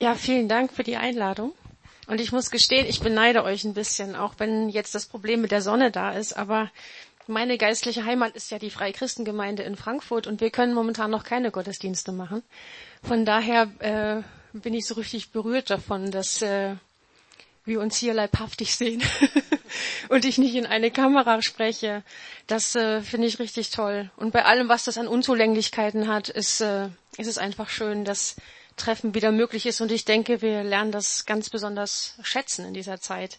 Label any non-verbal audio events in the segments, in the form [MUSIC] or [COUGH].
Ja, vielen Dank für die Einladung. Und ich muss gestehen, ich beneide euch ein bisschen, auch wenn jetzt das Problem mit der Sonne da ist. Aber meine geistliche Heimat ist ja die Freikristengemeinde in Frankfurt und wir können momentan noch keine Gottesdienste machen. Von daher äh, bin ich so richtig berührt davon, dass äh, wir uns hier leibhaftig sehen [LAUGHS] und ich nicht in eine Kamera spreche. Das äh, finde ich richtig toll. Und bei allem, was das an Unzulänglichkeiten hat, ist, äh, ist es einfach schön, dass Treffen wieder möglich ist. Und ich denke, wir lernen das ganz besonders schätzen in dieser Zeit.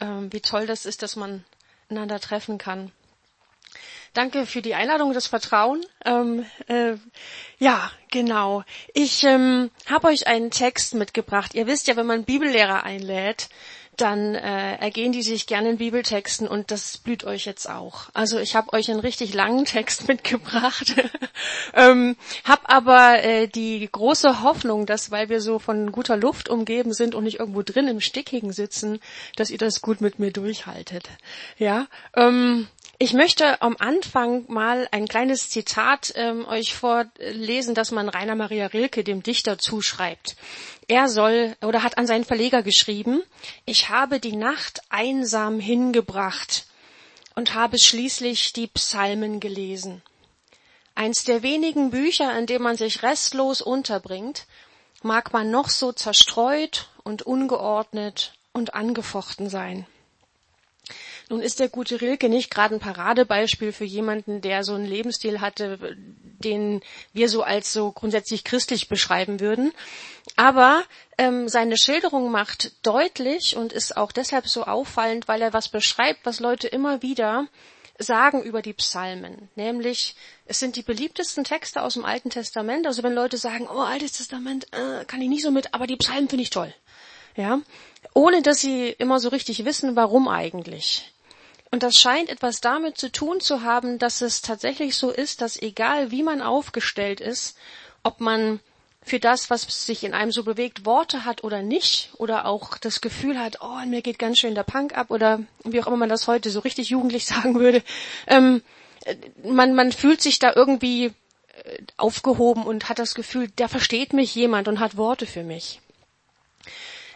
Ähm, wie toll das ist, dass man einander treffen kann. Danke für die Einladung, das Vertrauen. Ähm, äh, ja, genau. Ich ähm, habe euch einen Text mitgebracht. Ihr wisst ja, wenn man Bibellehrer einlädt, dann äh, ergehen die sich gerne in Bibeltexten und das blüht euch jetzt auch. Also ich habe euch einen richtig langen Text [LAUGHS] mitgebracht, [LAUGHS] ähm, habe aber äh, die große Hoffnung, dass weil wir so von guter Luft umgeben sind und nicht irgendwo drin im Stickigen sitzen, dass ihr das gut mit mir durchhaltet. Ja, ähm, ich möchte am Anfang mal ein kleines Zitat ähm, euch vorlesen, das man Rainer Maria Rilke, dem Dichter, zuschreibt. Er soll oder hat an seinen Verleger geschrieben, ich habe die Nacht einsam hingebracht und habe schließlich die Psalmen gelesen. Eins der wenigen Bücher, in dem man sich restlos unterbringt, mag man noch so zerstreut und ungeordnet und angefochten sein. Nun ist der gute Rilke nicht gerade ein Paradebeispiel für jemanden, der so einen Lebensstil hatte, den wir so als so grundsätzlich christlich beschreiben würden. Aber ähm, seine Schilderung macht deutlich und ist auch deshalb so auffallend, weil er was beschreibt, was Leute immer wieder sagen über die Psalmen, nämlich es sind die beliebtesten Texte aus dem Alten Testament. Also wenn Leute sagen, oh Altes Testament äh, kann ich nicht so mit, aber die Psalmen finde ich toll, ja, ohne dass sie immer so richtig wissen, warum eigentlich. Und das scheint etwas damit zu tun zu haben, dass es tatsächlich so ist, dass egal wie man aufgestellt ist, ob man für das, was sich in einem so bewegt, Worte hat oder nicht, oder auch das Gefühl hat, oh, mir geht ganz schön der Punk ab, oder wie auch immer man das heute so richtig jugendlich [LAUGHS] sagen würde, ähm, man, man fühlt sich da irgendwie äh, aufgehoben und hat das Gefühl, da versteht mich jemand und hat Worte für mich.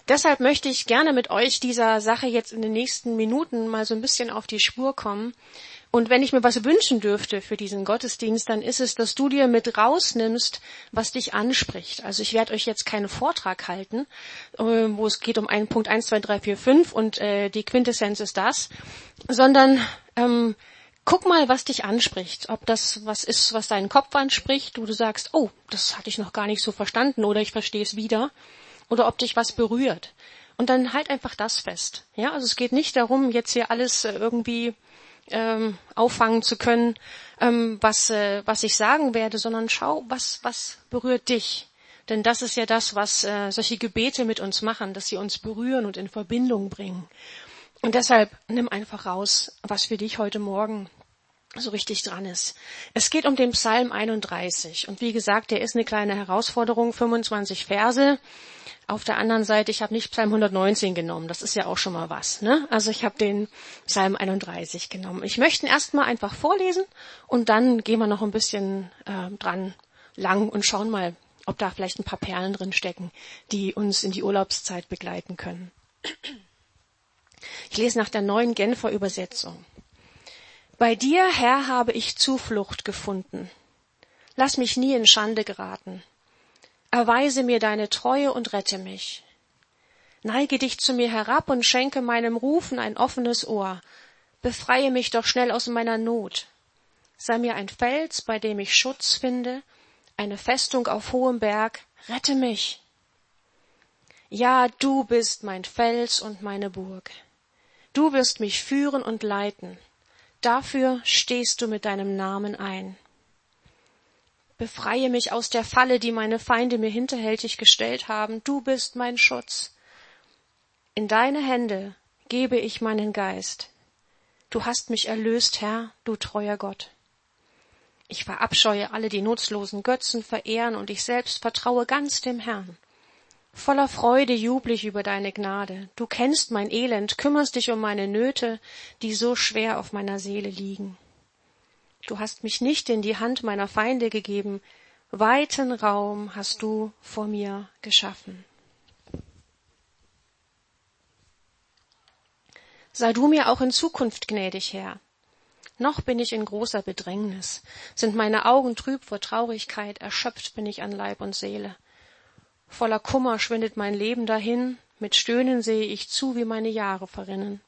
Deshalb möchte ich gerne mit euch dieser Sache jetzt in den nächsten Minuten mal so ein bisschen auf die Spur kommen. Und wenn ich mir was wünschen dürfte für diesen Gottesdienst, dann ist es, dass du dir mit rausnimmst, was dich anspricht. Also ich werde euch jetzt keinen Vortrag halten, äh, wo es geht um einen Punkt 1, 2, 3, 4, 5 und äh, die Quintessenz ist das, sondern ähm, guck mal, was dich anspricht. Ob das was ist, was deinen Kopf anspricht, wo du sagst, oh, das hatte ich noch gar nicht so verstanden oder ich verstehe es wieder oder ob dich was berührt. Und dann halt einfach das fest. Ja, also es geht nicht darum, jetzt hier alles äh, irgendwie ähm, auffangen zu können, ähm, was äh, was ich sagen werde, sondern schau, was was berührt dich. Denn das ist ja das, was äh, solche Gebete mit uns machen, dass sie uns berühren und in Verbindung bringen. Und deshalb nimm einfach raus, was für dich heute Morgen so richtig dran ist. Es geht um den Psalm 31. Und wie gesagt, der ist eine kleine Herausforderung, 25 Verse. Auf der anderen Seite, ich habe nicht Psalm 119 genommen, das ist ja auch schon mal was. Ne? Also ich habe den Psalm 31 genommen. Ich möchte ihn erstmal einfach vorlesen und dann gehen wir noch ein bisschen äh, dran lang und schauen mal, ob da vielleicht ein paar Perlen drin stecken, die uns in die Urlaubszeit begleiten können. Ich lese nach der neuen Genfer Übersetzung. Bei dir, Herr, habe ich Zuflucht gefunden. Lass mich nie in Schande geraten. Erweise mir deine Treue und rette mich. Neige dich zu mir herab und schenke meinem Rufen ein offenes Ohr. Befreie mich doch schnell aus meiner Not. Sei mir ein Fels, bei dem ich Schutz finde, eine Festung auf hohem Berg. Rette mich. Ja, du bist mein Fels und meine Burg. Du wirst mich führen und leiten. Dafür stehst du mit deinem Namen ein. Befreie mich aus der Falle, die meine Feinde mir hinterhältig gestellt haben. Du bist mein Schutz. In deine Hände gebe ich meinen Geist. Du hast mich erlöst, Herr, du treuer Gott. Ich verabscheue alle, die nutzlosen Götzen verehren, und ich selbst vertraue ganz dem Herrn. Voller Freude jubel ich über deine Gnade. Du kennst mein Elend, kümmerst dich um meine Nöte, die so schwer auf meiner Seele liegen. Du hast mich nicht in die Hand meiner Feinde gegeben. Weiten Raum hast du vor mir geschaffen. Sei du mir auch in Zukunft gnädig, Herr. Noch bin ich in großer Bedrängnis, sind meine Augen trüb vor Traurigkeit, erschöpft bin ich an Leib und Seele. Voller Kummer schwindet mein Leben dahin, mit Stöhnen sehe ich zu, wie meine Jahre verrinnen.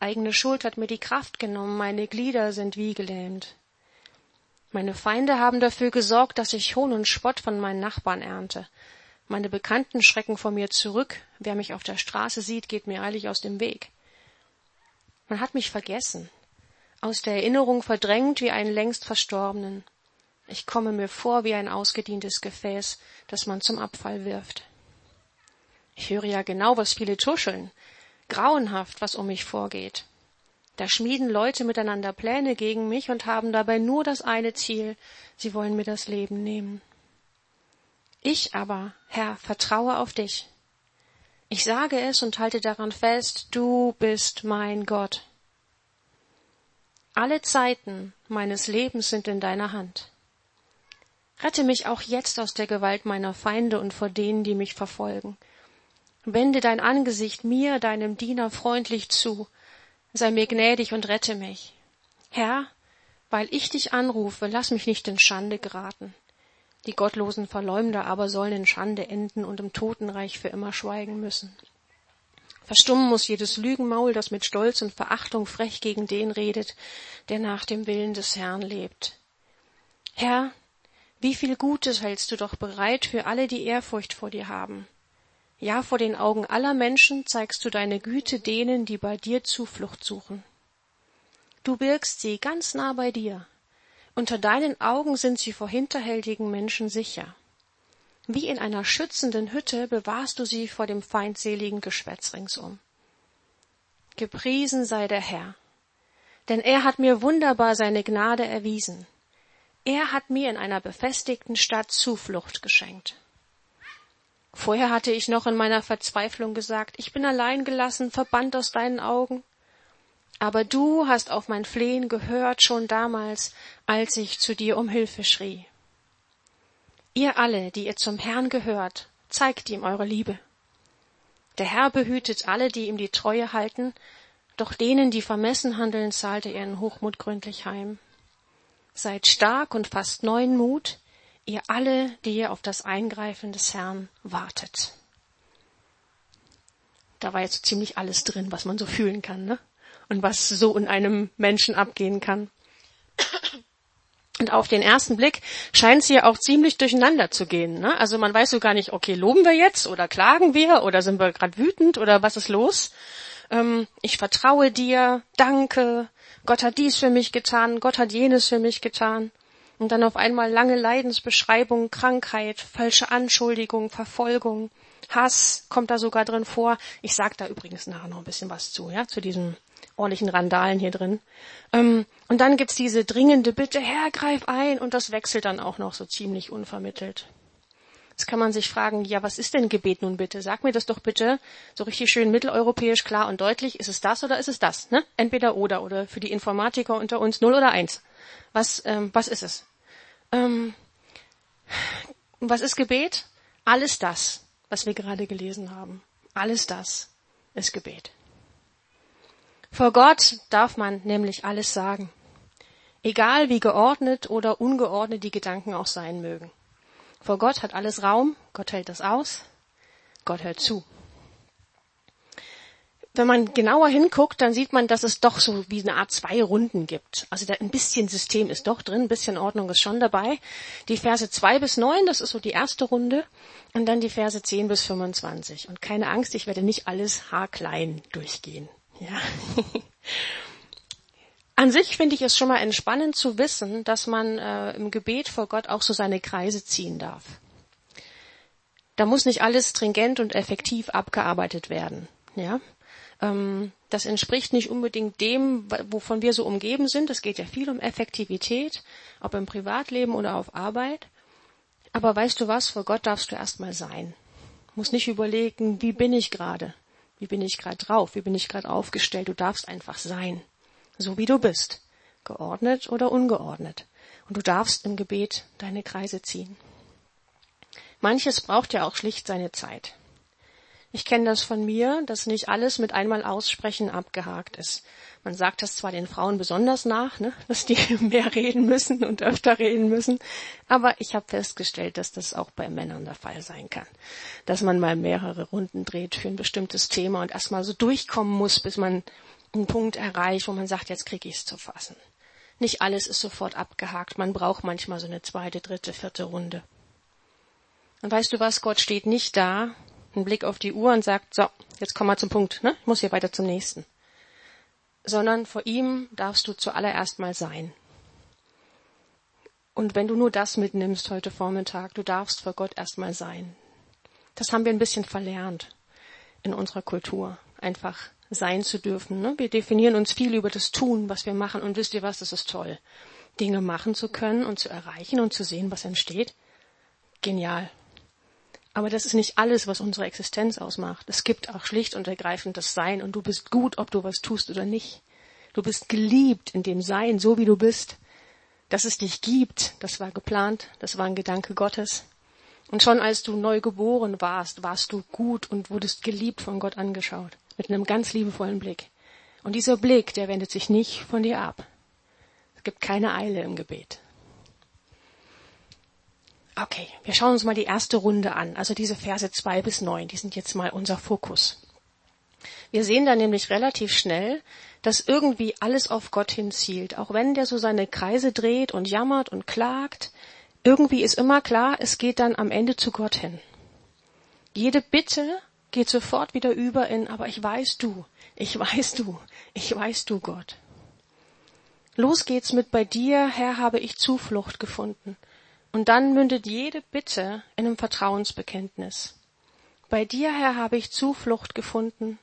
Eigene Schuld hat mir die Kraft genommen, meine Glieder sind wie gelähmt. Meine Feinde haben dafür gesorgt, dass ich Hohn und Spott von meinen Nachbarn ernte. Meine Bekannten schrecken vor mir zurück, wer mich auf der Straße sieht, geht mir eilig aus dem Weg. Man hat mich vergessen, aus der Erinnerung verdrängt wie einen längst Verstorbenen. Ich komme mir vor wie ein ausgedientes Gefäß, das man zum Abfall wirft. Ich höre ja genau, was viele tuscheln. Grauenhaft, was um mich vorgeht. Da schmieden Leute miteinander Pläne gegen mich und haben dabei nur das eine Ziel, sie wollen mir das Leben nehmen. Ich aber, Herr, vertraue auf dich. Ich sage es und halte daran fest, du bist mein Gott. Alle Zeiten meines Lebens sind in deiner Hand. Rette mich auch jetzt aus der Gewalt meiner Feinde und vor denen, die mich verfolgen. Wende dein Angesicht mir, deinem Diener, freundlich zu, sei mir gnädig und rette mich. Herr, weil ich dich anrufe, lass mich nicht in Schande geraten. Die gottlosen Verleumder aber sollen in Schande enden und im Totenreich für immer schweigen müssen. Verstummen muss jedes Lügenmaul, das mit Stolz und Verachtung frech gegen den redet, der nach dem Willen des Herrn lebt. Herr, wie viel Gutes hältst du doch bereit für alle, die Ehrfurcht vor dir haben. Ja, vor den Augen aller Menschen zeigst du deine Güte denen, die bei dir Zuflucht suchen. Du birgst sie ganz nah bei dir. Unter deinen Augen sind sie vor hinterhältigen Menschen sicher. Wie in einer schützenden Hütte bewahrst du sie vor dem feindseligen Geschwätz ringsum. Gepriesen sei der Herr, denn er hat mir wunderbar seine Gnade erwiesen. Er hat mir in einer befestigten Stadt Zuflucht geschenkt. Vorher hatte ich noch in meiner Verzweiflung gesagt, ich bin allein gelassen, verbannt aus deinen Augen. Aber du hast auf mein Flehen gehört schon damals, als ich zu dir um Hilfe schrie. Ihr alle, die ihr zum Herrn gehört, zeigt ihm eure Liebe. Der Herr behütet alle, die ihm die Treue halten, doch denen, die vermessen handeln, zahlt er ihren Hochmut gründlich heim. Seid stark und fasst neuen Mut, ihr alle, die ihr auf das Eingreifen des Herrn wartet. Da war jetzt ziemlich alles drin, was man so fühlen kann, ne? Und was so in einem Menschen abgehen kann. Und auf den ersten Blick scheint es hier auch ziemlich durcheinander zu gehen. Ne? Also man weiß so gar nicht, okay, loben wir jetzt oder klagen wir oder sind wir gerade wütend oder was ist los? Ähm, ich vertraue dir, danke, Gott hat dies für mich getan, Gott hat jenes für mich getan. Und dann auf einmal lange Leidensbeschreibung, Krankheit, falsche Anschuldigung, Verfolgung, Hass kommt da sogar drin vor. Ich sag da übrigens nachher noch ein bisschen was zu, ja, zu diesen ordentlichen Randalen hier drin. Ähm, und dann gibt's diese dringende Bitte, Herr, greif ein, und das wechselt dann auch noch so ziemlich unvermittelt. Jetzt kann man sich fragen, ja, was ist denn Gebet nun bitte? Sag mir das doch bitte so richtig schön mitteleuropäisch klar und deutlich. Ist es das oder ist es das? Ne? Entweder oder oder für die Informatiker unter uns null oder eins. Was, ähm, was ist es? Ähm, was ist Gebet? Alles das, was wir gerade gelesen haben. Alles das ist Gebet. Vor Gott darf man nämlich alles sagen. Egal wie geordnet oder ungeordnet die Gedanken auch sein mögen. Vor Gott hat alles Raum, Gott hält das aus, Gott hört zu. Wenn man genauer hinguckt, dann sieht man, dass es doch so wie eine Art zwei Runden gibt. Also da ein bisschen System ist doch drin, ein bisschen Ordnung ist schon dabei. Die Verse zwei bis neun, das ist so die erste Runde, und dann die Verse zehn bis 25. Und keine Angst, ich werde nicht alles haarklein durchgehen. Ja. [LAUGHS] An sich finde ich es schon mal entspannend zu wissen, dass man äh, im Gebet vor Gott auch so seine Kreise ziehen darf. Da muss nicht alles stringent und effektiv abgearbeitet werden. Ja, das entspricht nicht unbedingt dem, wovon wir so umgeben sind. Es geht ja viel um Effektivität, ob im Privatleben oder auf Arbeit. Aber weißt du was? Vor Gott darfst du erstmal sein. Muss nicht überlegen, wie bin ich gerade? Wie bin ich gerade drauf? Wie bin ich gerade aufgestellt? Du darfst einfach sein, so wie du bist, geordnet oder ungeordnet. Und du darfst im Gebet deine Kreise ziehen. Manches braucht ja auch schlicht seine Zeit. Ich kenne das von mir, dass nicht alles mit einmal Aussprechen abgehakt ist. Man sagt das zwar den Frauen besonders nach, ne, [LAUGHS] dass die [LAUGHS] mehr reden müssen und öfter reden müssen, aber ich habe festgestellt, dass das auch bei Männern der Fall sein kann. Dass man mal mehrere Runden dreht für ein bestimmtes Thema und erstmal so durchkommen muss, bis man einen Punkt erreicht, wo man sagt, jetzt kriege ich es zu fassen. Nicht alles ist sofort abgehakt. Man braucht manchmal so eine zweite, dritte, vierte Runde. Und weißt du was? Gott steht nicht da einen Blick auf die Uhr und sagt, so, jetzt komm mal zum Punkt, ne? Ich muss hier weiter zum nächsten. Sondern vor ihm darfst du zuallererst mal sein. Und wenn du nur das mitnimmst heute Vormittag, du darfst vor Gott erstmal sein. Das haben wir ein bisschen verlernt in unserer Kultur. Einfach sein zu dürfen. Ne? Wir definieren uns viel über das Tun, was wir machen. Und wisst ihr was, das ist toll. Dinge machen zu können und zu erreichen und zu sehen, was entsteht. Genial. Aber das ist nicht alles, was unsere Existenz ausmacht. Es gibt auch schlicht und ergreifend das Sein und du bist gut, ob du was tust oder nicht. Du bist geliebt in dem Sein, so wie du bist. Dass es dich gibt, das war geplant, das war ein Gedanke Gottes. Und schon als du neu geboren warst, warst du gut und wurdest geliebt von Gott angeschaut. Mit einem ganz liebevollen Blick. Und dieser Blick, der wendet sich nicht von dir ab. Es gibt keine Eile im Gebet. Okay, wir schauen uns mal die erste Runde an, also diese Verse zwei bis neun, die sind jetzt mal unser Fokus. Wir sehen da nämlich relativ schnell, dass irgendwie alles auf Gott hinzielt, auch wenn der so seine Kreise dreht und jammert und klagt. Irgendwie ist immer klar, es geht dann am Ende zu Gott hin. Jede Bitte geht sofort wieder über in, aber ich weiß du, ich weiß du, ich weiß du Gott. Los geht's mit bei dir, Herr, habe ich Zuflucht gefunden. Und dann mündet jede Bitte in einem Vertrauensbekenntnis. Bei dir, Herr, habe ich Zuflucht gefunden.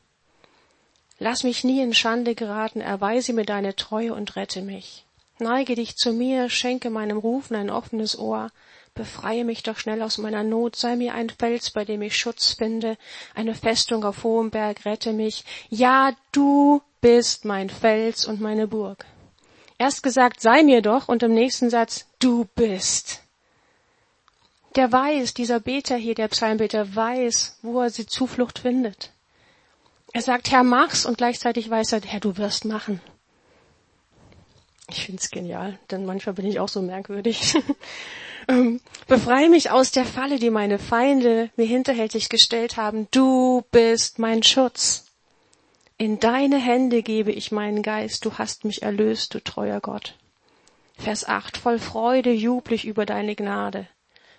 Lass mich nie in Schande geraten, erweise mir deine Treue und rette mich. Neige dich zu mir, schenke meinem Rufen ein offenes Ohr, befreie mich doch schnell aus meiner Not, sei mir ein Fels, bei dem ich Schutz finde, eine Festung auf hohem Berg, rette mich. Ja, du bist mein Fels und meine Burg. Erst gesagt, sei mir doch, und im nächsten Satz, du bist der weiß, dieser Beter hier, der Psalmbeter weiß, wo er sie Zuflucht findet. Er sagt, Herr, mach's und gleichzeitig weiß er, Herr, du wirst machen. Ich find's genial, denn manchmal bin ich auch so merkwürdig. [LAUGHS] Ähm, befreie mich aus der Falle, die meine Feinde mir hinterhältig gestellt haben. Du bist mein Schutz. In deine Hände gebe ich meinen Geist. Du hast mich erlöst, du treuer Gott. Vers 8. Voll Freude jubel ich über deine Gnade.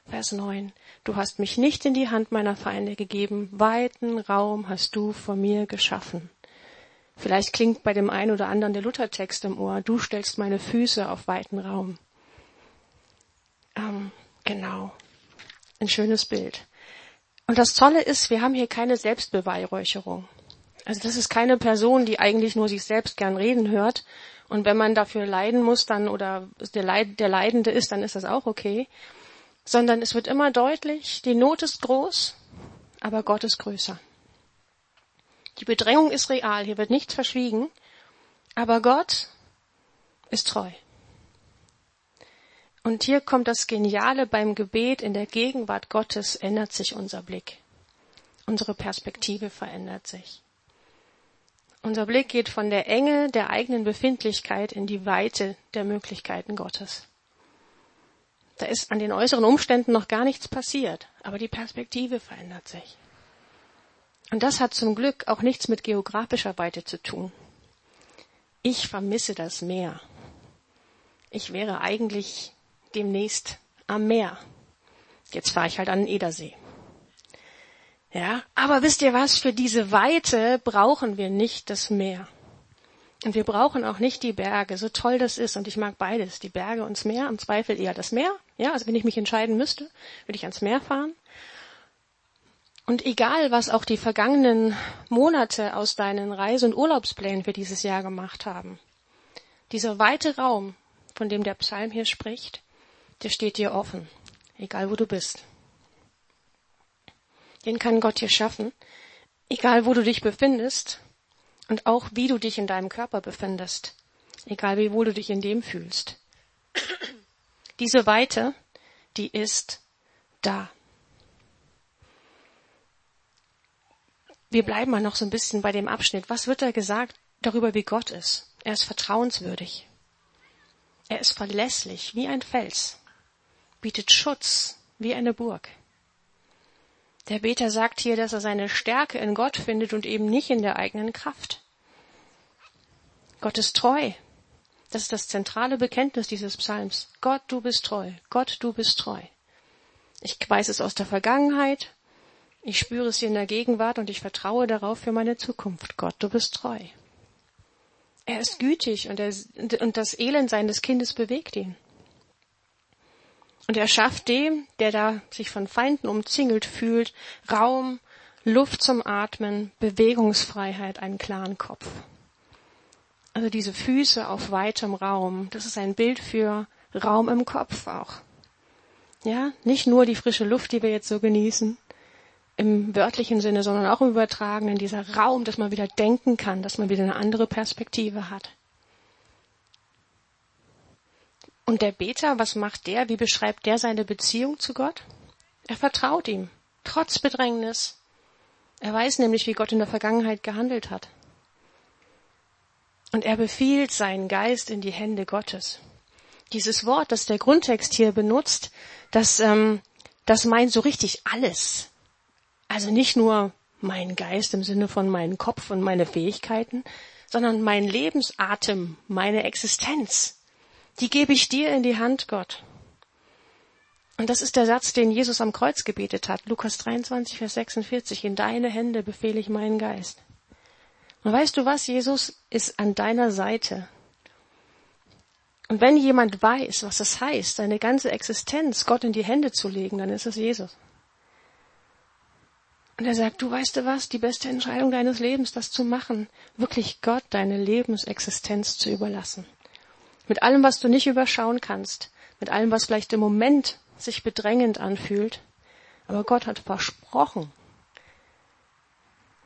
Vers 9. Du hast mich nicht in die Hand meiner Feinde gegeben, weiten Raum hast du vor mir geschaffen. Vielleicht klingt bei dem einen oder anderen der Luthertext im Ohr, du stellst meine Füße auf weiten Raum. Ähm, genau. Ein schönes Bild. Und das Tolle ist, wir haben hier keine Selbstbeweihräucherung. Also das ist keine Person, die eigentlich nur sich selbst gern reden hört. Und wenn man dafür leiden muss, dann oder der, Leid, der Leidende ist, dann ist das auch okay sondern es wird immer deutlich, die Not ist groß, aber Gott ist größer. Die Bedrängung ist real, hier wird nichts verschwiegen, aber Gott ist treu. Und hier kommt das Geniale beim Gebet in der Gegenwart Gottes ändert sich unser Blick. Unsere Perspektive verändert sich. Unser Blick geht von der Enge der eigenen Befindlichkeit in die Weite der Möglichkeiten Gottes. Da ist an den äußeren Umständen noch gar nichts passiert, aber die Perspektive verändert sich. Und das hat zum Glück auch nichts mit geografischer Weite zu tun. Ich vermisse das Meer. Ich wäre eigentlich demnächst am Meer. Jetzt fahre ich halt an den Edersee. Ja, aber wisst ihr was? Für diese Weite brauchen wir nicht das Meer. Und wir brauchen auch nicht die Berge, so toll das ist. Und ich mag beides, die Berge und das Meer. Im Zweifel eher das Meer. Ja, also wenn ich mich entscheiden müsste, würde ich ans Meer fahren. Und egal, was auch die vergangenen Monate aus deinen Reise- und Urlaubsplänen für dieses Jahr gemacht haben, dieser weite Raum, von dem der Psalm hier spricht, der steht dir offen, egal wo du bist. Den kann Gott dir schaffen, egal wo du dich befindest und auch wie du dich in deinem Körper befindest, egal wie wohl du dich in dem fühlst. Diese Weite, die ist da. wir bleiben mal noch so ein bisschen bei dem Abschnitt. Was wird da gesagt darüber, wie Gott ist? Er ist vertrauenswürdig. Er ist verlässlich wie ein Fels, bietet Schutz wie eine Burg. Der Beter sagt hier, dass er seine Stärke in Gott findet und eben nicht in der eigenen Kraft. Gott ist treu. Das ist das zentrale Bekenntnis dieses Psalms. Gott, du bist treu. Gott, du bist treu. Ich weiß es aus der Vergangenheit. Ich spüre es hier in der Gegenwart und ich vertraue darauf für meine Zukunft. Gott, du bist treu. Er ist gütig und, er, und das Elendsein des Kindes bewegt ihn. Und er schafft dem, der da sich von Feinden umzingelt fühlt, Raum, Luft zum Atmen, Bewegungsfreiheit, einen klaren Kopf. Also diese Füße auf weitem Raum, das ist ein Bild für Raum im Kopf auch. Ja, nicht nur die frische Luft, die wir jetzt so genießen, im wörtlichen Sinne, sondern auch im übertragenen, dieser Raum, dass man wieder denken kann, dass man wieder eine andere Perspektive hat. Und der Beter, was macht der? Wie beschreibt der seine Beziehung zu Gott? Er vertraut ihm, trotz Bedrängnis. Er weiß nämlich, wie Gott in der Vergangenheit gehandelt hat. Und er befiehlt seinen Geist in die Hände Gottes. Dieses Wort, das der Grundtext hier benutzt, das, ähm, das meint so richtig alles. Also nicht nur mein Geist im Sinne von meinen Kopf und meine Fähigkeiten, sondern mein Lebensatem, meine Existenz die gebe ich dir in die Hand, Gott. Und das ist der Satz, den Jesus am Kreuz gebetet hat. Lukas 23, Vers 46. In deine Hände befehle ich meinen Geist. Und weißt du was? Jesus ist an deiner Seite. Und wenn jemand weiß, was es heißt, seine ganze Existenz Gott in die Hände zu legen, dann ist es Jesus. Und er sagt, du weißt du was, die beste Entscheidung deines Lebens, das zu machen, wirklich Gott deine Lebensexistenz zu überlassen. Mit allem, was du nicht überschauen kannst, mit allem, was vielleicht im Moment sich bedrängend anfühlt. Aber Gott hat versprochen,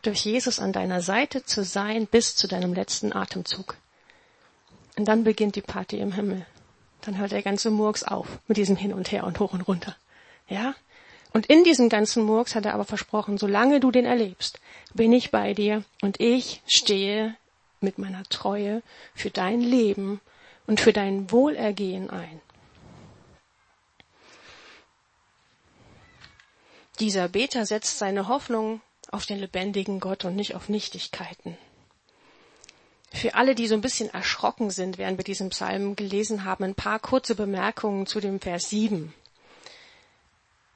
durch Jesus an deiner Seite zu sein bis zu deinem letzten Atemzug. Und dann beginnt die Party im Himmel. Dann hört der ganze Murks auf mit diesem Hin und Her und hoch und runter. Ja? Und in diesem ganzen Murks hat er aber versprochen, solange du den erlebst, bin ich bei dir und ich stehe mit meiner Treue für dein Leben und für dein Wohlergehen ein. Dieser Beter setzt seine Hoffnung auf den lebendigen Gott und nicht auf Nichtigkeiten. Für alle, die so ein bisschen erschrocken sind, während wir diesen Psalm gelesen haben, ein paar kurze Bemerkungen zu dem Vers 7.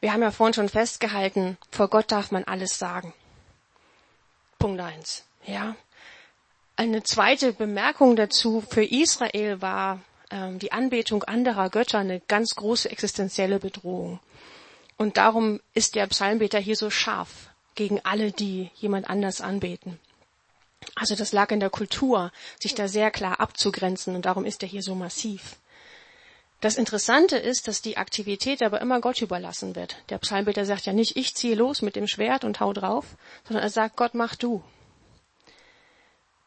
Wir haben ja vorhin schon festgehalten, vor Gott darf man alles sagen. Punkt eins. Ja. Eine zweite Bemerkung dazu für Israel war ähm, die Anbetung anderer Götter eine ganz große existenzielle Bedrohung. Und darum ist der Psalmbeter hier so scharf gegen alle, die jemand anders anbeten. Also das lag in der Kultur, sich da sehr klar abzugrenzen und darum ist er hier so massiv. Das Interessante ist, dass die Aktivität aber immer Gott überlassen wird. Der Psalmbeter sagt ja nicht, ich ziehe los mit dem Schwert und hau drauf, sondern er sagt, Gott mach du.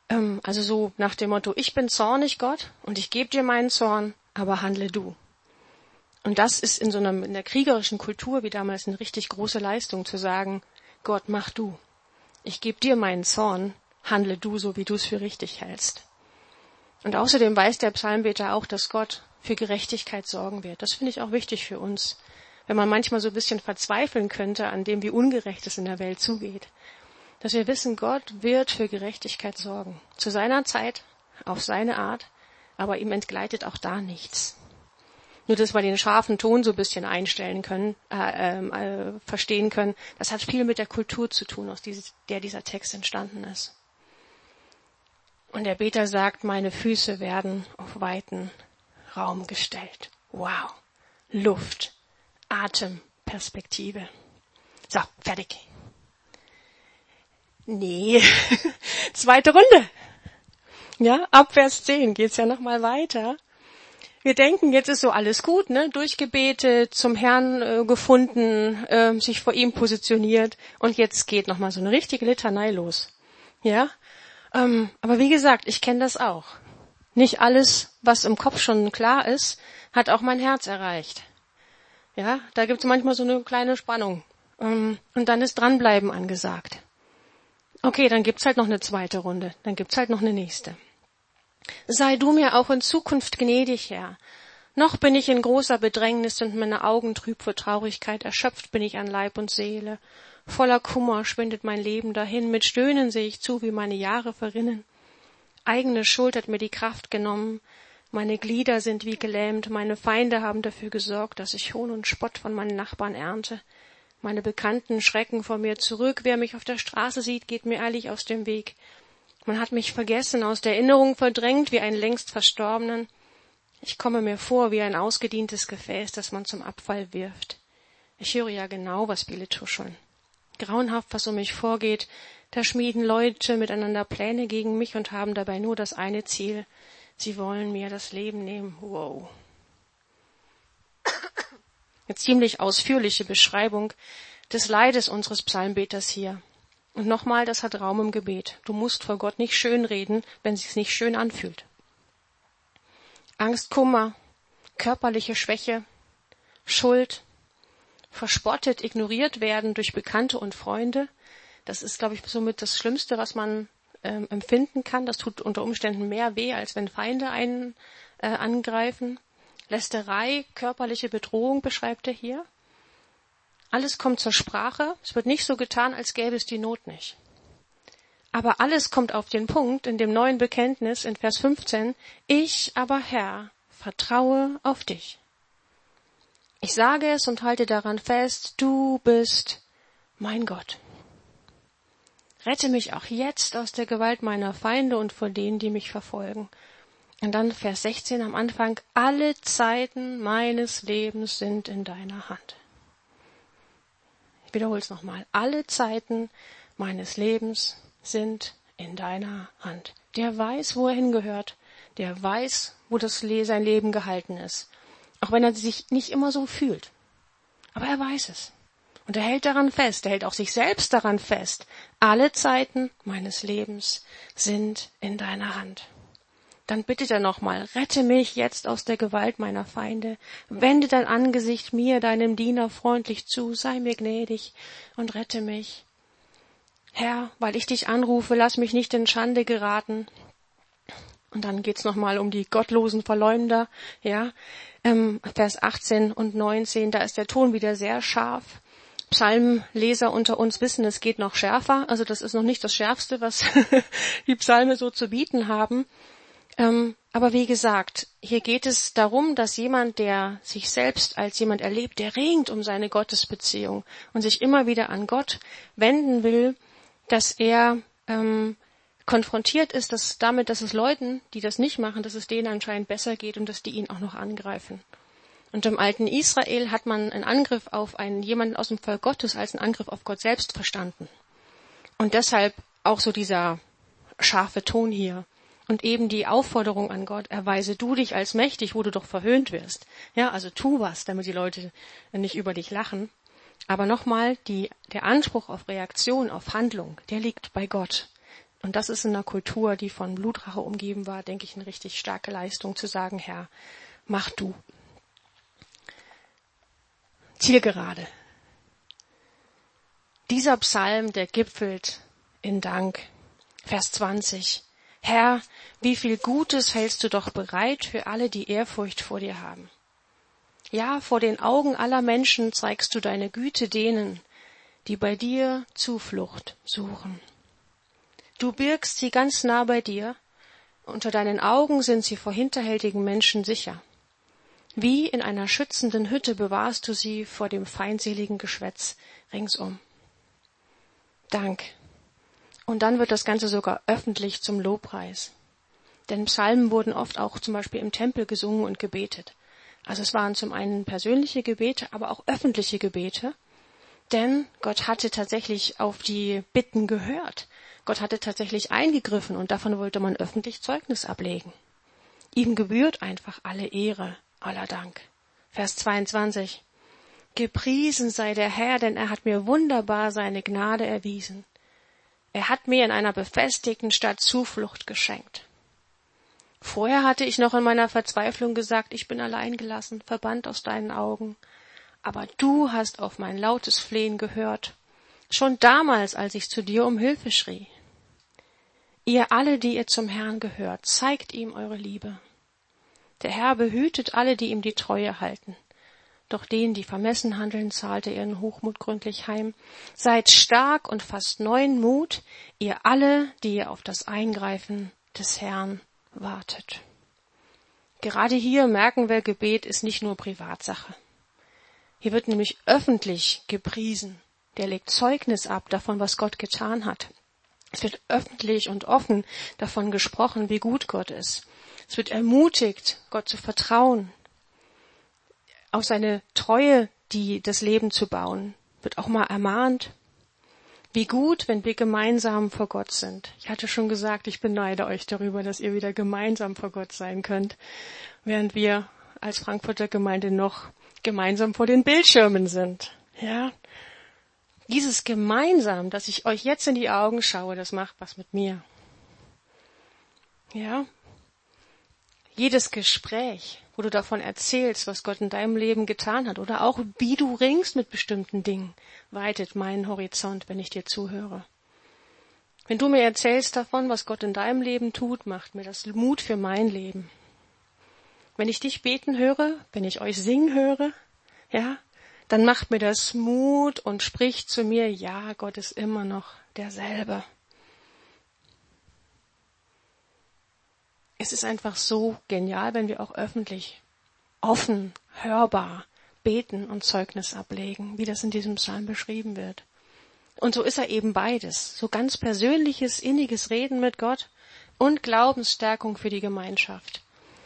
Ähm, also so nach dem Motto, ich bin zornig, Gott, und ich gebe dir meinen Zorn, aber handle du. Und das ist in so einer, in der kriegerischen Kultur wie damals eine richtig große Leistung zu sagen, Gott, mach du. Ich gebe dir meinen Zorn, handle du so, wie du es für richtig hältst. Und außerdem weiß der Psalmbeter auch, dass Gott für Gerechtigkeit sorgen wird. Das finde ich auch wichtig für uns. Wenn man manchmal so ein bisschen verzweifeln könnte an dem, wie ungerecht es in der Welt zugeht, dass wir wissen, Gott wird für Gerechtigkeit sorgen. Zu seiner Zeit, auf seine Art, aber ihm entgleitet auch da nichts. Nur, dass wir den scharfen Ton so ein bisschen einstellen können, äh, ähm, äh, verstehen können, das hat viel mit der Kultur zu tun, aus der dieser Text entstanden ist. Und der Beter sagt, meine Füße werden auf weiten Raum gestellt. Wow. Luft, Atem, Perspektive. So, fertig. Nee, [LAUGHS] zweite Runde. Ja, ab Vers 10 geht's ja nochmal weiter. Wir denken, jetzt ist so alles gut, ne? Durchgebetet, zum Herrn äh, gefunden, äh, sich vor ihm positioniert und jetzt geht nochmal so eine richtige Litanei los. Ja? Ähm, aber wie gesagt, ich kenne das auch. Nicht alles, was im Kopf schon klar ist, hat auch mein Herz erreicht. Ja, da gibt's manchmal so eine kleine Spannung. Ähm, und dann ist dranbleiben angesagt Okay, dann gibt's halt noch eine zweite Runde. Dann gibt's halt noch eine nächste. Sei du mir auch in Zukunft gnädig, Herr. Noch bin ich in großer Bedrängnis und meine Augen trüb vor Traurigkeit, erschöpft bin ich an Leib und Seele. Voller Kummer schwindet mein Leben dahin, mit Stöhnen sehe ich zu, wie meine Jahre verrinnen. Eigene Schuld hat mir die Kraft genommen, meine Glieder sind wie gelähmt, meine Feinde haben dafür gesorgt, dass ich Hohn und Spott von meinen Nachbarn ernte. Meine Bekannten schrecken vor mir zurück, wer mich auf der Straße sieht, geht mir eilig aus dem Weg. Man hat mich vergessen, aus der Erinnerung verdrängt, wie einen längst Verstorbenen. Ich komme mir vor wie ein ausgedientes Gefäß, das man zum Abfall wirft. Ich höre ja genau, was viele tuscheln. Grauenhaft, was um mich vorgeht, da schmieden Leute miteinander Pläne gegen mich und haben dabei nur das eine Ziel. Sie wollen mir das Leben nehmen. Wow. Eine ziemlich ausführliche Beschreibung des Leides unseres Psalmbeters hier. Und nochmal, das hat Raum im Gebet. Du musst vor Gott nicht schön reden, wenn es sich nicht schön anfühlt. Angst, Kummer, körperliche Schwäche, Schuld, verspottet, ignoriert werden durch Bekannte und Freunde. Das ist, glaube ich, somit das Schlimmste, was man ähm, empfinden kann. Das tut unter Umständen mehr weh, als wenn Feinde einen äh, angreifen. Lästerei, körperliche Bedrohung beschreibt er hier. Alles kommt zur Sprache. Es wird nicht so getan, als gäbe es die Not nicht. Aber alles kommt auf den Punkt in dem neuen Bekenntnis in Vers 15. Ich aber Herr vertraue auf dich. Ich sage es und halte daran fest, du bist mein Gott. Rette mich auch jetzt aus der Gewalt meiner Feinde und vor denen, die mich verfolgen. Und dann Vers 16 am Anfang, alle Zeiten meines Lebens sind in deiner Hand. Ich wiederhole es nochmal. Alle Zeiten meines Lebens sind in deiner Hand. Der weiß, wo er hingehört. Der weiß, wo das sein Leben gehalten ist. Auch wenn er sich nicht immer so fühlt. Aber er weiß es. Und er hält daran fest, er hält auch sich selbst daran fest. Alle Zeiten meines Lebens sind in deiner Hand. Dann bittet er nochmal, rette mich jetzt aus der Gewalt meiner Feinde, wende dein Angesicht mir, deinem Diener, freundlich zu, sei mir gnädig und rette mich. Herr, weil ich dich anrufe, lass mich nicht in Schande geraten. Und dann geht's nochmal um die gottlosen Verleumder, ja. Ähm, Vers 18 und 19, da ist der Ton wieder sehr scharf. Psalmleser unter uns wissen, es geht noch schärfer. Also das ist noch nicht das Schärfste, was [LAUGHS] die Psalme so zu bieten haben. Ähm, aber wie gesagt, hier geht es darum, dass jemand, der sich selbst als jemand erlebt, der ringt um seine Gottesbeziehung und sich immer wieder an Gott wenden will, dass er ähm, konfrontiert ist, dass damit, dass es Leuten, die das nicht machen, dass es denen anscheinend besser geht und dass die ihn auch noch angreifen. Und im alten Israel hat man einen Angriff auf einen jemanden aus dem Volk Gottes als einen Angriff auf Gott selbst verstanden. Und deshalb auch so dieser scharfe Ton hier. Und eben die Aufforderung an Gott, erweise du dich als mächtig, wo du doch verhöhnt wirst. Ja, also tu was, damit die Leute nicht über dich lachen. Aber nochmal, die, der Anspruch auf Reaktion, auf Handlung, der liegt bei Gott. Und das ist in einer Kultur, die von Blutrache umgeben war, denke ich, eine richtig starke Leistung zu sagen, Herr, mach du. Zielgerade. Dieser Psalm, der gipfelt in Dank. Vers 20. Herr, wie viel Gutes hältst du doch bereit für alle, die Ehrfurcht vor dir haben. Ja, vor den Augen aller Menschen zeigst du deine Güte denen, die bei dir Zuflucht suchen. Du birgst sie ganz nah bei dir, unter deinen Augen sind sie vor hinterhältigen Menschen sicher. Wie in einer schützenden Hütte bewahrst du sie vor dem feindseligen Geschwätz ringsum. Dank. Und dann wird das Ganze sogar öffentlich zum Lobpreis. Denn Psalmen wurden oft auch zum Beispiel im Tempel gesungen und gebetet. Also es waren zum einen persönliche Gebete, aber auch öffentliche Gebete. Denn Gott hatte tatsächlich auf die Bitten gehört. Gott hatte tatsächlich eingegriffen und davon wollte man öffentlich Zeugnis ablegen. Ihm gebührt einfach alle Ehre, aller Dank. Vers 22. Gepriesen sei der Herr, denn er hat mir wunderbar seine Gnade erwiesen. Er hat mir in einer befestigten Stadt Zuflucht geschenkt. Vorher hatte ich noch in meiner Verzweiflung gesagt, ich bin allein gelassen, verbannt aus deinen Augen. Aber du hast auf mein lautes Flehen gehört Schon damals, als ich zu dir um Hilfe schrie. Ihr alle, die ihr zum Herrn gehört, zeigt ihm eure Liebe. Der Herr behütet alle, die ihm die Treue halten. Doch denen, die vermessen handeln, zahlte ihren Hochmut gründlich heim. Seid stark und fasst neuen Mut, ihr alle, die ihr auf das Eingreifen des Herrn wartet. Gerade hier merken wir, Gebet ist nicht nur Privatsache. Hier wird nämlich öffentlich gepriesen. Der legt Zeugnis ab davon, was Gott getan hat. Es wird öffentlich und offen davon gesprochen, wie gut Gott ist. Es wird ermutigt, Gott zu vertrauen, auf seine Treue, die das Leben zu bauen. Wird auch mal ermahnt. Wie gut, wenn wir gemeinsam vor Gott sind. Ich hatte schon gesagt, ich beneide euch darüber, dass ihr wieder gemeinsam vor Gott sein könnt, während wir als Frankfurter Gemeinde noch gemeinsam vor den Bildschirmen sind. Ja. Dieses gemeinsam, dass ich euch jetzt in die Augen schaue, das macht was mit mir. Ja. Jedes Gespräch, wo du davon erzählst, was Gott in deinem Leben getan hat oder auch wie du ringst mit bestimmten Dingen, weitet meinen Horizont, wenn ich dir zuhöre. Wenn du mir erzählst davon, was Gott in deinem Leben tut, macht mir das Mut für mein Leben. Wenn ich dich beten höre, wenn ich euch singen höre, ja, dann macht mir das Mut und spricht zu mir, ja, Gott ist immer noch derselbe. Es ist einfach so genial, wenn wir auch öffentlich, offen, hörbar beten und Zeugnis ablegen, wie das in diesem Psalm beschrieben wird. Und so ist er eben beides. So ganz persönliches, inniges Reden mit Gott und Glaubensstärkung für die Gemeinschaft.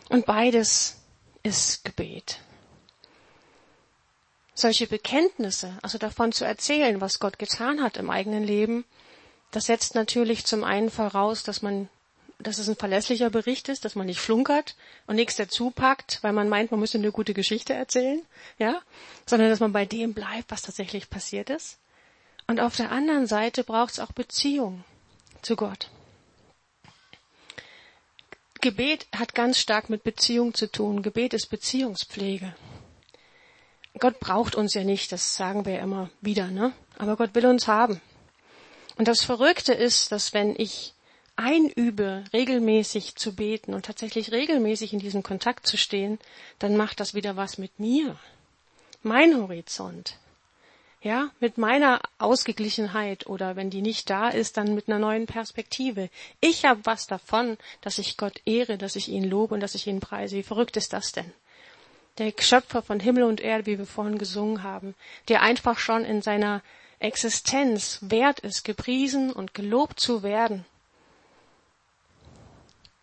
Und beides ist Gebet. Solche Bekenntnisse, also davon zu erzählen, was Gott getan hat im eigenen Leben, das setzt natürlich zum einen voraus, dass man dass es ein verlässlicher Bericht ist, dass man nicht flunkert und nichts dazu packt, weil man meint, man müsse eine gute Geschichte erzählen, ja, sondern dass man bei dem bleibt, was tatsächlich passiert ist. Und auf der anderen Seite braucht es auch Beziehung zu Gott. Gebet hat ganz stark mit Beziehung zu tun. Gebet ist Beziehungspflege. Gott braucht uns ja nicht, das sagen wir ja immer wieder, ne? Aber Gott will uns haben. Und das Verrückte ist, dass wenn ich einübe, regelmäßig zu beten und tatsächlich regelmäßig in diesem Kontakt zu stehen, dann macht das wieder was mit mir. Mein Horizont. Ja, mit meiner Ausgeglichenheit oder wenn die nicht da ist, dann mit einer neuen Perspektive. Ich habe was davon, dass ich Gott ehre, dass ich ihn lobe und dass ich ihn preise. Wie verrückt ist das denn? Der Schöpfer von Himmel und Erde, wie wir vorhin gesungen haben, der einfach schon in seiner Existenz wert ist, gepriesen und gelobt zu werden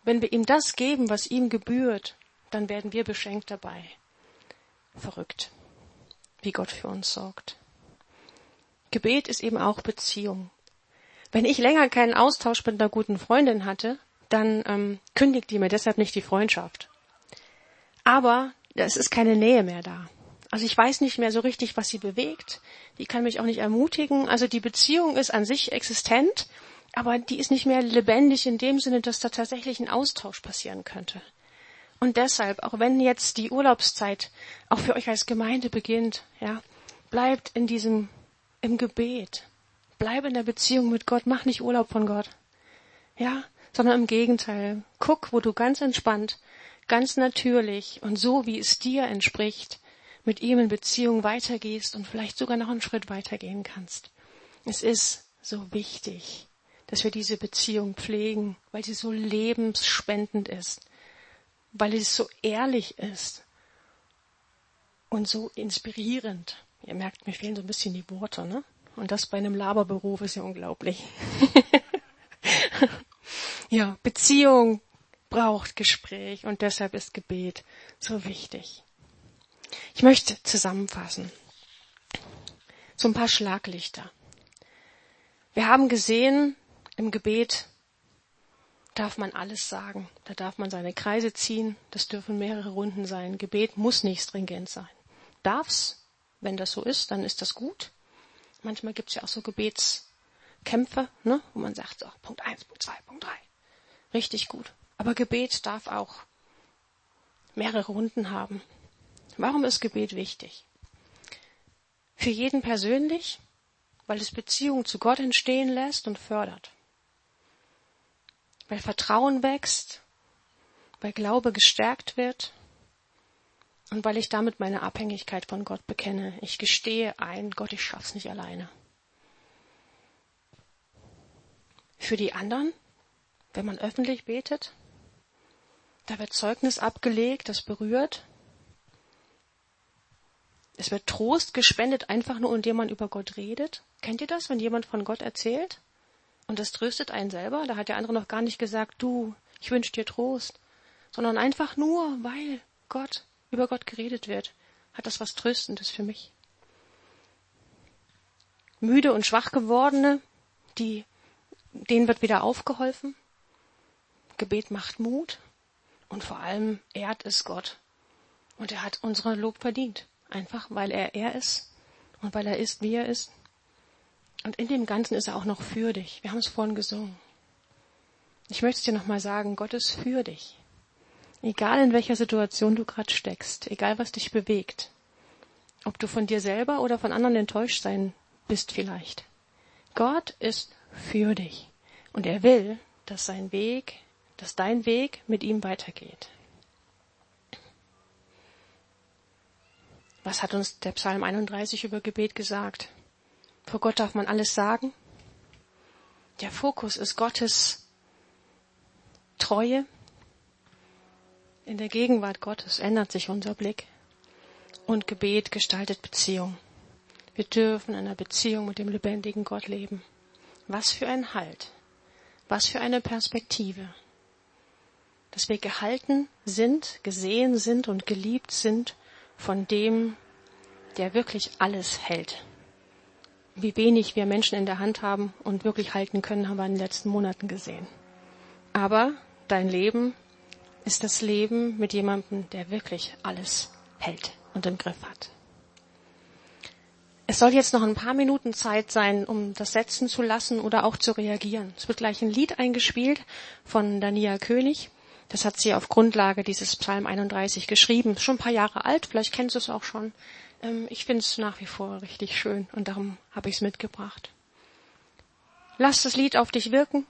wenn wir ihm das geben, was ihm gebührt, dann werden wir beschenkt dabei. Verrückt, wie Gott für uns sorgt. Gebet ist eben auch Beziehung. Wenn ich länger keinen Austausch mit einer guten Freundin hatte, dann ähm, kündigt die mir deshalb nicht die Freundschaft. Aber es ist keine Nähe mehr da. Also ich weiß nicht mehr so richtig, was sie bewegt. Die kann mich auch nicht ermutigen. Also die Beziehung ist an sich existent, aber die ist nicht mehr lebendig in dem Sinne, dass da tatsächlich ein Austausch passieren könnte. Und deshalb, auch wenn jetzt die Urlaubszeit auch für euch als Gemeinde beginnt, ja, bleibt in diesem, im Gebet. Bleib in der Beziehung mit Gott. Mach nicht Urlaub von Gott. Ja, sondern im Gegenteil. Guck, wo du ganz entspannt, ganz natürlich und so, wie es dir entspricht, mit ihm in Beziehung weitergehst und vielleicht sogar noch einen Schritt weitergehen kannst. Es ist so wichtig, dass wir diese Beziehung pflegen, weil sie so lebensspendend ist, weil es so ehrlich ist und so inspirierend. Ihr merkt, mir fehlen so ein bisschen die Worte, ne? Und das bei einem Laberberuf ist ja unglaublich. [LAUGHS] ja, Beziehung braucht Gespräch und deshalb ist Gebet so wichtig. Ich möchte zusammenfassen. So ein paar Schlaglichter. Wir haben gesehen, im Gebet darf man alles sagen. Da darf man seine Kreise ziehen. Das dürfen mehrere Runden sein. Gebet muss nicht stringent sein. Darf's, wenn das so ist, dann ist das gut. Manchmal gibt's ja auch so Gebetskämpfe, ne, wo man sagt, so, Punkt eins, Punkt zwei, Punkt drei. Richtig gut. Aber Gebet darf auch mehrere Runden haben. Warum ist Gebet wichtig? Für jeden persönlich, weil es Beziehungen zu Gott entstehen lässt und fördert. Weil Vertrauen wächst, weil Glaube gestärkt wird und weil ich damit meine Abhängigkeit von Gott bekenne. Ich gestehe ein, Gott, ich schaff's nicht alleine. Für die anderen, wenn man öffentlich betet, da wird Zeugnis abgelegt, das berührt. Es wird Trost gespendet, einfach nur, indem man über Gott redet. Kennt ihr das, wenn jemand von Gott erzählt? Und das tröstet einen selber? Da hat der andere noch gar nicht gesagt, du, ich wünsche dir Trost. Sondern einfach nur, weil Gott, über Gott geredet wird, hat das was Tröstendes für mich. Müde und schwach gewordene, die denen wird wieder aufgeholfen. Gebet macht Mut und vor allem ehrt es Gott. Und er hat unsere Lob verdient. Einfach weil er er ist und weil er ist, wie er ist. Und in dem Ganzen ist er auch noch für dich. Wir haben es vorhin gesungen. Ich möchte es dir nochmal sagen, Gott ist für dich. Egal in welcher Situation du gerade steckst, egal was dich bewegt, ob du von dir selber oder von anderen enttäuscht sein bist vielleicht. Gott ist für dich. Und er will, dass sein Weg, dass dein Weg mit ihm weitergeht. Was hat uns der Psalm 31 über Gebet gesagt? Vor Gott darf man alles sagen. Der Fokus ist Gottes Treue. In der Gegenwart Gottes ändert sich unser Blick. Und Gebet gestaltet Beziehung. Wir dürfen in einer Beziehung mit dem lebendigen Gott leben. Was für ein Halt. Was für eine Perspektive. Dass wir gehalten sind, gesehen sind und geliebt sind von dem, der wirklich alles hält. Wie wenig wir Menschen in der Hand haben und wirklich halten können, haben wir in den letzten Monaten gesehen. Aber dein Leben ist das Leben mit jemandem, der wirklich alles hält und im Griff hat. Es soll jetzt noch ein paar Minuten Zeit sein, um das setzen zu lassen oder auch zu reagieren. Es wird gleich ein Lied eingespielt von Dania König. Das hat sie auf Grundlage dieses Psalm 31 geschrieben. Schon ein paar Jahre alt, vielleicht kennst du es auch schon. Ähm, ich finde es nach wie vor richtig schön und darum habe ich es mitgebracht. Lass das Lied auf dich wirken.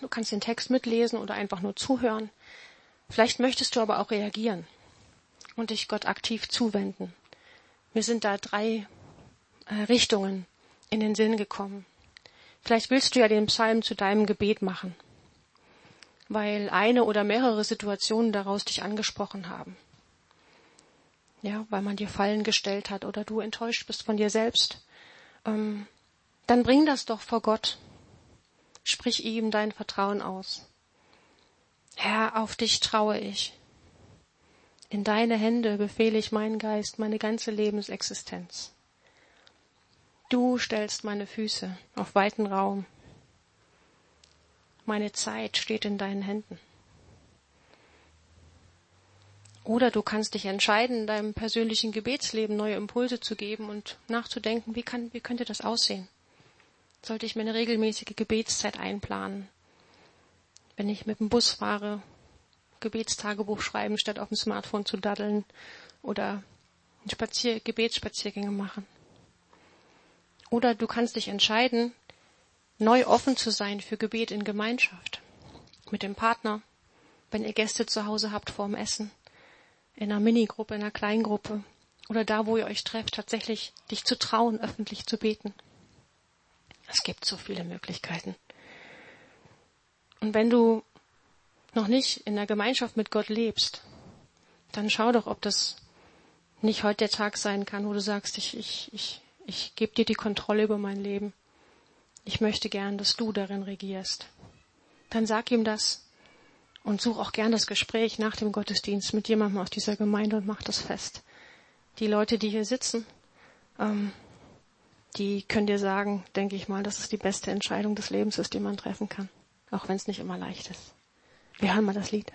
Du kannst den Text mitlesen oder einfach nur zuhören. Vielleicht möchtest du aber auch reagieren und dich Gott aktiv zuwenden. Mir sind da drei äh, Richtungen in den Sinn gekommen. Vielleicht willst du ja den Psalm zu deinem Gebet machen weil eine oder mehrere Situationen daraus dich angesprochen haben. Ja, weil man dir Fallen gestellt hat oder du enttäuscht bist von dir selbst. Ähm, dann bring das doch vor Gott. Sprich ihm dein Vertrauen aus. Herr, auf dich traue ich. In deine Hände befehle ich meinen Geist, meine ganze Lebensexistenz. Du stellst meine Füße auf weiten Raum. Meine Zeit steht in deinen Händen. Oder du kannst dich entscheiden, in deinem persönlichen Gebetsleben neue Impulse zu geben und nachzudenken, wie, kann, wie könnte das aussehen? Sollte ich mir eine regelmäßige Gebetszeit einplanen? Wenn ich mit dem Bus fahre, Gebetstagebuch schreiben, statt auf dem Smartphone zu daddeln oder Spazier Gebetsspaziergänge machen. Oder du kannst dich entscheiden, neu offen zu sein für Gebet in Gemeinschaft. Mit dem Partner, wenn ihr Gäste zu Hause habt vorm Essen, in einer Minigruppe, in einer Kleingruppe oder da, wo ihr euch trefft, tatsächlich dich zu trauen, öffentlich zu beten. Es gibt so viele Möglichkeiten. Und wenn du noch nicht in der Gemeinschaft mit Gott lebst, dann schau doch, ob das nicht heute der Tag sein kann, wo du sagst, ich, ich, ich, ich gebe dir die Kontrolle über mein Leben ich möchte gern, dass du darin regierst. Dann sag ihm das und such auch gern das Gespräch nach dem Gottesdienst mit jemandem aus dieser Gemeinde und mach das fest. Die Leute, die hier sitzen, ähm, die können dir sagen, denke ich mal, dass es die beste Entscheidung des Lebens ist, die man treffen kann. Auch wenn es nicht immer leicht ist. Wir hören mal das Lied.